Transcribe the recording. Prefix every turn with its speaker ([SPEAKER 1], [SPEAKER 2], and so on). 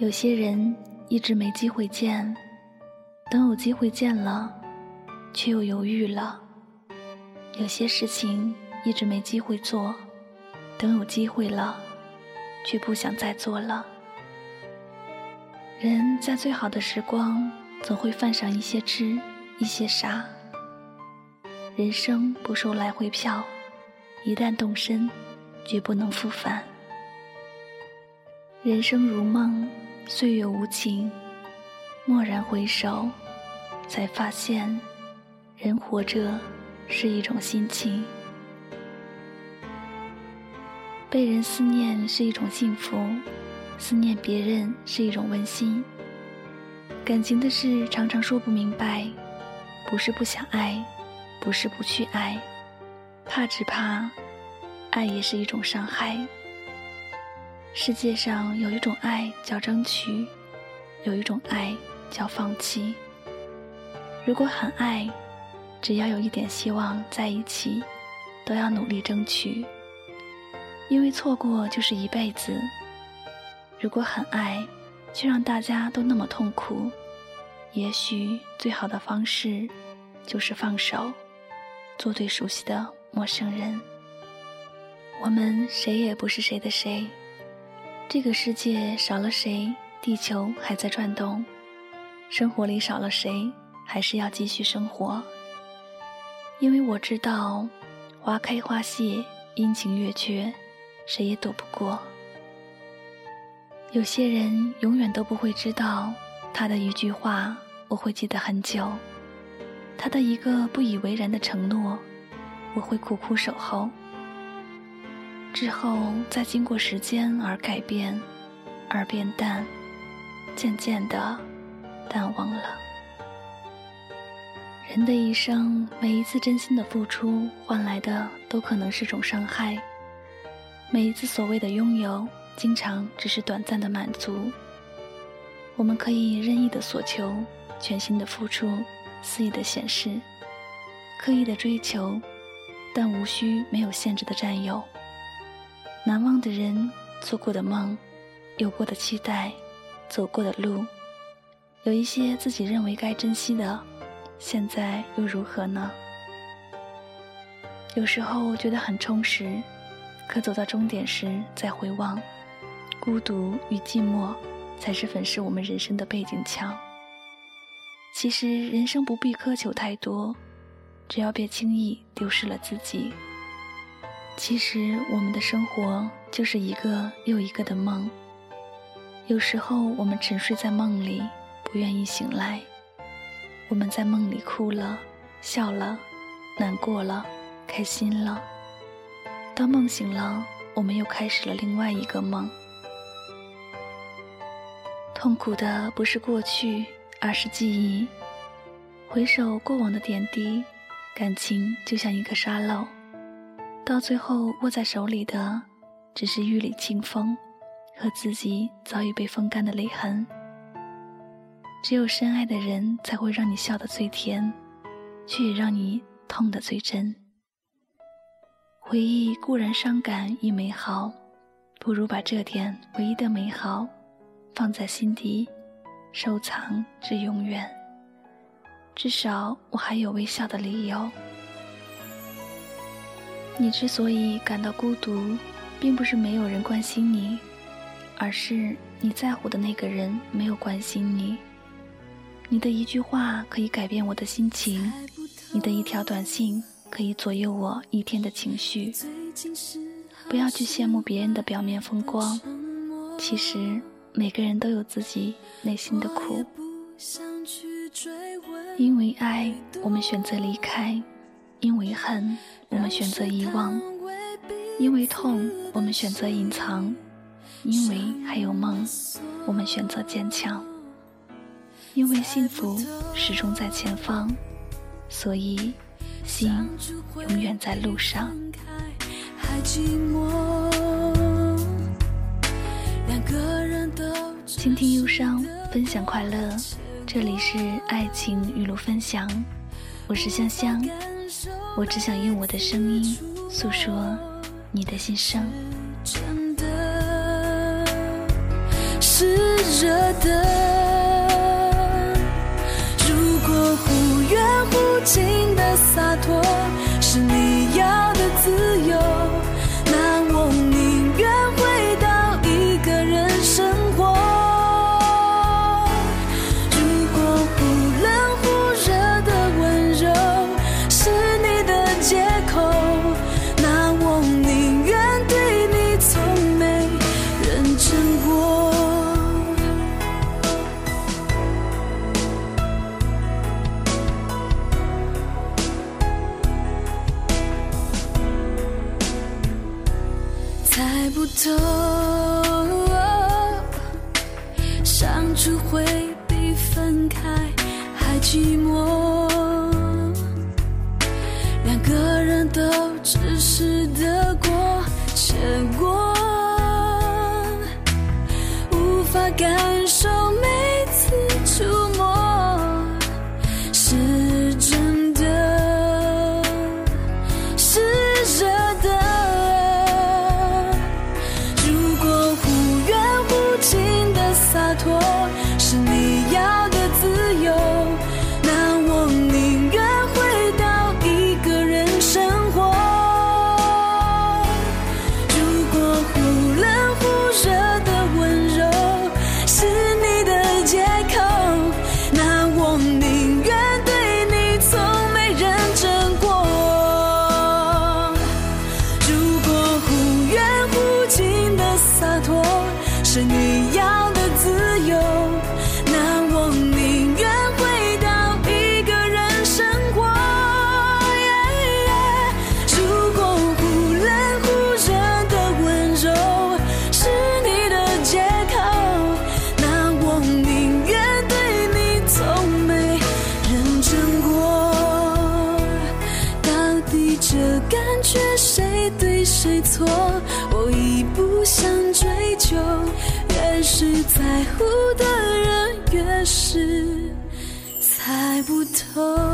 [SPEAKER 1] 有些人一直没机会见，等有机会见了，却又犹豫了；有些事情一直没机会做，等有机会了，却不想再做了。人在最好的时光，总会犯上一些痴，一些傻。人生不收来回票，一旦动身，绝不能复返。人生如梦。岁月无情，蓦然回首，才发现，人活着是一种心情。被人思念是一种幸福，思念别人是一种温馨。感情的事常常说不明白，不是不想爱，不是不去爱，怕只怕，爱也是一种伤害。世界上有一种爱叫争取，有一种爱叫放弃。如果很爱，只要有一点希望在一起，都要努力争取，因为错过就是一辈子。如果很爱，却让大家都那么痛苦，也许最好的方式就是放手，做最熟悉的陌生人。我们谁也不是谁的谁。这个世界少了谁，地球还在转动；生活里少了谁，还是要继续生活。因为我知道，花开花谢，阴晴月缺，谁也躲不过。有些人永远都不会知道，他的一句话我会记得很久，他的一个不以为然的承诺，我会苦苦守候。之后，再经过时间而改变，而变淡，渐渐的淡忘了。人的一生，每一次真心的付出换来的都可能是种伤害；每一次所谓的拥有，经常只是短暂的满足。我们可以任意的索求，全心的付出，肆意的显示，刻意的追求，但无需没有限制的占有。难忘的人，做过的梦，有过的期待，走过的路，有一些自己认为该珍惜的，现在又如何呢？有时候觉得很充实，可走到终点时再回望，孤独与寂寞才是粉饰我们人生的背景墙。其实人生不必苛求太多，只要别轻易丢失了自己。其实，我们的生活就是一个又一个的梦。有时候，我们沉睡在梦里，不愿意醒来。我们在梦里哭了，笑了，难过了，开心了。当梦醒了，我们又开始了另外一个梦。痛苦的不是过去，而是记忆。回首过往的点滴，感情就像一个沙漏。到最后，握在手里的只是玉里清风和自己早已被风干的泪痕。只有深爱的人才会让你笑得最甜，却也让你痛得最真。回忆固然伤感亦美好，不如把这点唯一的美好放在心底，收藏至永远。至少我还有微笑的理由。你之所以感到孤独，并不是没有人关心你，而是你在乎的那个人没有关心你。你的一句话可以改变我的心情，你的一条短信可以左右我一天的情绪。不要去羡慕别人的表面风光，其实每个人都有自己内心的苦。因为爱，我们选择离开；因为恨。我们选择遗忘，因为痛；我们选择隐藏，因为还有梦；我们选择坚强，因为幸福始终在前方，所以心永远在路上。倾听忧伤，分享快乐，这里是爱情语录分享，我是香香。我只想用我的声音诉说你的心声。是
[SPEAKER 2] 是热的。如果忽远忽近的洒脱是你要的自由，猜不透，相处会比分开还寂寞。两个人都只是是你要的自由，那我宁愿回到一个人生活。如果忽冷忽热的温柔是你的借口，那我宁愿对你从没认真过。到底这感觉谁对谁错？我已不想越是在乎的人，越是猜不透。